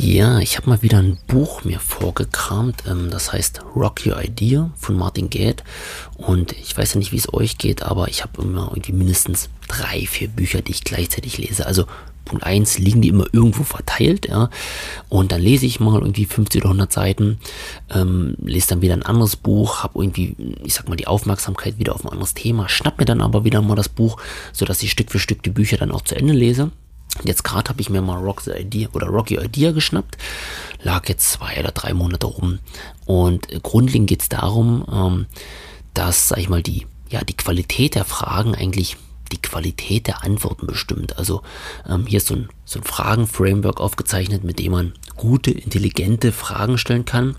Ja, ich habe mal wieder ein Buch mir vorgekramt. Ähm, das heißt Rock Your Idea von Martin Gade. Und ich weiß ja nicht, wie es euch geht, aber ich habe immer irgendwie mindestens drei, vier Bücher, die ich gleichzeitig lese. Also Punkt 1 liegen die immer irgendwo verteilt, ja. Und dann lese ich mal irgendwie 50 oder 100 Seiten, ähm, lese dann wieder ein anderes Buch, habe irgendwie, ich sag mal, die Aufmerksamkeit wieder auf ein anderes Thema, schnapp mir dann aber wieder mal das Buch, sodass ich Stück für Stück die Bücher dann auch zu Ende lese. Jetzt gerade habe ich mir mal Rock Idea oder Rocky Idea geschnappt. Lag jetzt zwei oder drei Monate rum. Und grundlegend geht es darum, ähm, dass, sag ich mal, die, ja, die Qualität der Fragen eigentlich die Qualität der Antworten bestimmt. Also ähm, hier ist so ein, so ein Fragen-Framework aufgezeichnet, mit dem man gute, intelligente Fragen stellen kann.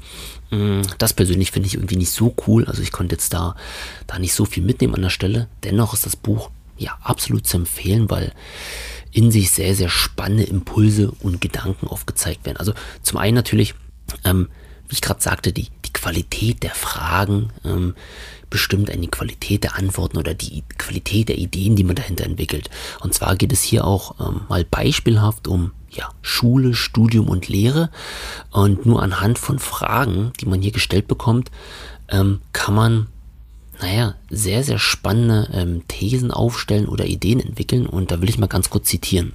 Mm, das persönlich finde ich irgendwie nicht so cool. Also ich konnte jetzt da, da nicht so viel mitnehmen an der Stelle. Dennoch ist das Buch ja absolut zu empfehlen, weil in sich sehr, sehr spannende Impulse und Gedanken aufgezeigt werden. Also zum einen natürlich, ähm, wie ich gerade sagte, die, die Qualität der Fragen ähm, bestimmt eine Qualität der Antworten oder die Qualität der Ideen, die man dahinter entwickelt. Und zwar geht es hier auch ähm, mal beispielhaft um ja, Schule, Studium und Lehre. Und nur anhand von Fragen, die man hier gestellt bekommt, ähm, kann man naja, sehr, sehr spannende ähm, Thesen aufstellen oder Ideen entwickeln. Und da will ich mal ganz kurz zitieren.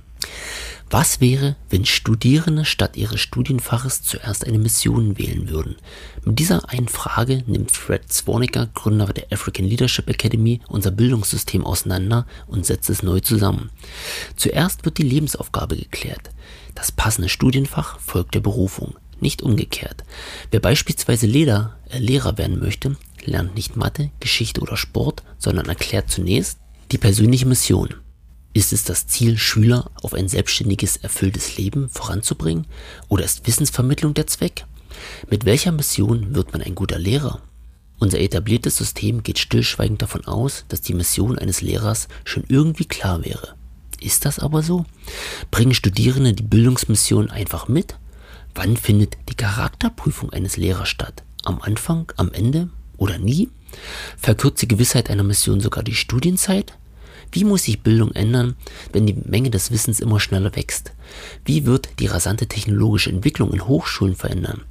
Was wäre, wenn Studierende statt ihres Studienfaches zuerst eine Mission wählen würden? Mit dieser einen Frage nimmt Fred Zwarnicker, Gründer der African Leadership Academy, unser Bildungssystem auseinander und setzt es neu zusammen. Zuerst wird die Lebensaufgabe geklärt. Das passende Studienfach folgt der Berufung, nicht umgekehrt. Wer beispielsweise Leder, äh, Lehrer werden möchte, lernt nicht Mathe, Geschichte oder Sport, sondern erklärt zunächst die persönliche Mission. Ist es das Ziel, Schüler auf ein selbstständiges, erfülltes Leben voranzubringen? Oder ist Wissensvermittlung der Zweck? Mit welcher Mission wird man ein guter Lehrer? Unser etabliertes System geht stillschweigend davon aus, dass die Mission eines Lehrers schon irgendwie klar wäre. Ist das aber so? Bringen Studierende die Bildungsmission einfach mit? Wann findet die Charakterprüfung eines Lehrers statt? Am Anfang, am Ende, oder nie? Verkürzt die Gewissheit einer Mission sogar die Studienzeit? Wie muss sich Bildung ändern, wenn die Menge des Wissens immer schneller wächst? Wie wird die rasante technologische Entwicklung in Hochschulen verändern?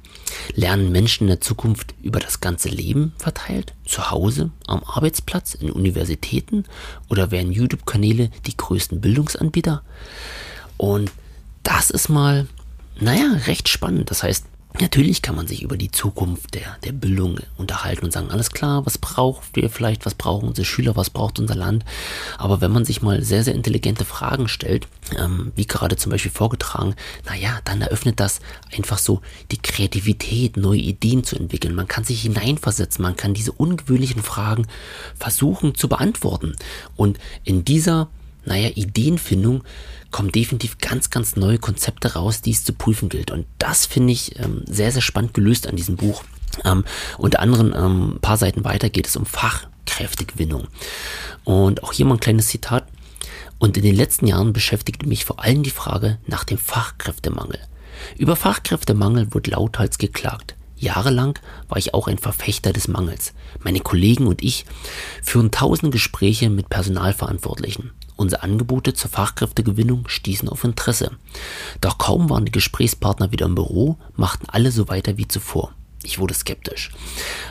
Lernen Menschen in der Zukunft über das ganze Leben verteilt? Zu Hause, am Arbeitsplatz, in Universitäten? Oder werden YouTube-Kanäle die größten Bildungsanbieter? Und das ist mal, naja, recht spannend. Das heißt, Natürlich kann man sich über die Zukunft der, der Bildung unterhalten und sagen, alles klar, was braucht wir vielleicht, was brauchen unsere Schüler, was braucht unser Land. Aber wenn man sich mal sehr, sehr intelligente Fragen stellt, ähm, wie gerade zum Beispiel vorgetragen, naja, dann eröffnet das einfach so die Kreativität, neue Ideen zu entwickeln. Man kann sich hineinversetzen, man kann diese ungewöhnlichen Fragen versuchen zu beantworten. Und in dieser naja, Ideenfindung kommen definitiv ganz, ganz neue Konzepte raus, die es zu prüfen gilt. Und das finde ich ähm, sehr, sehr spannend gelöst an diesem Buch. Ähm, unter anderem ähm, ein paar Seiten weiter geht es um Fachkräftegewinnung. Und auch hier mal ein kleines Zitat. Und in den letzten Jahren beschäftigte mich vor allem die Frage nach dem Fachkräftemangel. Über Fachkräftemangel wurde lauthals geklagt. Jahrelang war ich auch ein Verfechter des Mangels. Meine Kollegen und ich führen tausende Gespräche mit Personalverantwortlichen. Unsere Angebote zur Fachkräftegewinnung stießen auf Interesse. Doch kaum waren die Gesprächspartner wieder im Büro, machten alle so weiter wie zuvor. Ich wurde skeptisch.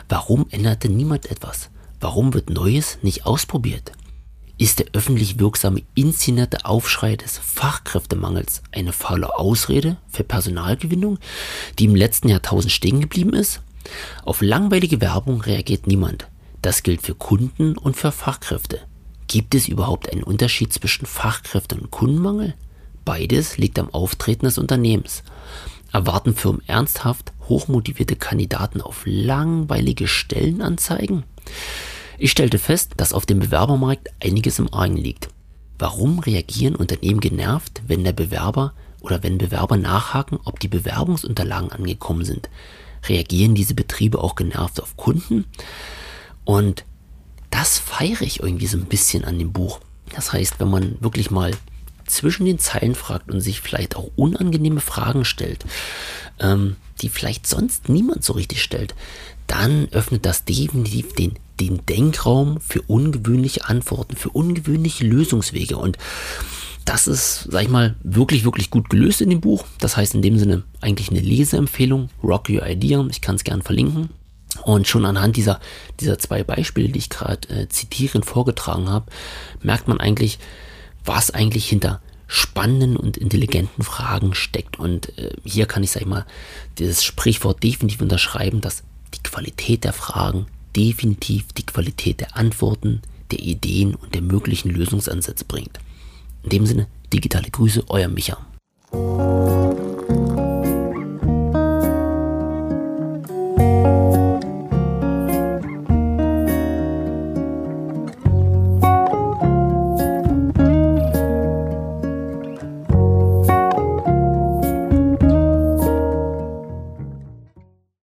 Warum änderte niemand etwas? Warum wird Neues nicht ausprobiert? Ist der öffentlich wirksame inszenierte Aufschrei des Fachkräftemangels eine faule Ausrede für Personalgewinnung, die im letzten Jahrtausend stehen geblieben ist? Auf langweilige Werbung reagiert niemand. Das gilt für Kunden und für Fachkräfte. Gibt es überhaupt einen Unterschied zwischen Fachkräfte und Kundenmangel? Beides liegt am Auftreten des Unternehmens. Erwarten Firmen ernsthaft hochmotivierte Kandidaten auf langweilige Stellenanzeigen? Ich stellte fest, dass auf dem Bewerbermarkt einiges im Argen liegt. Warum reagieren Unternehmen genervt, wenn der Bewerber oder wenn Bewerber nachhaken, ob die Bewerbungsunterlagen angekommen sind? Reagieren diese Betriebe auch genervt auf Kunden? Und das feiere ich irgendwie so ein bisschen an dem Buch. Das heißt, wenn man wirklich mal zwischen den Zeilen fragt und sich vielleicht auch unangenehme Fragen stellt, ähm, die vielleicht sonst niemand so richtig stellt, dann öffnet das definitiv den, den Denkraum für ungewöhnliche Antworten, für ungewöhnliche Lösungswege. Und das ist, sag ich mal, wirklich, wirklich gut gelöst in dem Buch. Das heißt in dem Sinne eigentlich eine Leseempfehlung. Rock Your Idea. Ich kann es gern verlinken. Und schon anhand dieser, dieser zwei Beispiele, die ich gerade äh, zitierend vorgetragen habe, merkt man eigentlich, was eigentlich hinter spannenden und intelligenten Fragen steckt. Und äh, hier kann ich, sag ich mal, dieses Sprichwort definitiv unterschreiben, dass die Qualität der Fragen definitiv die Qualität der Antworten, der Ideen und der möglichen Lösungsansätze bringt. In dem Sinne, digitale Grüße, euer Micha.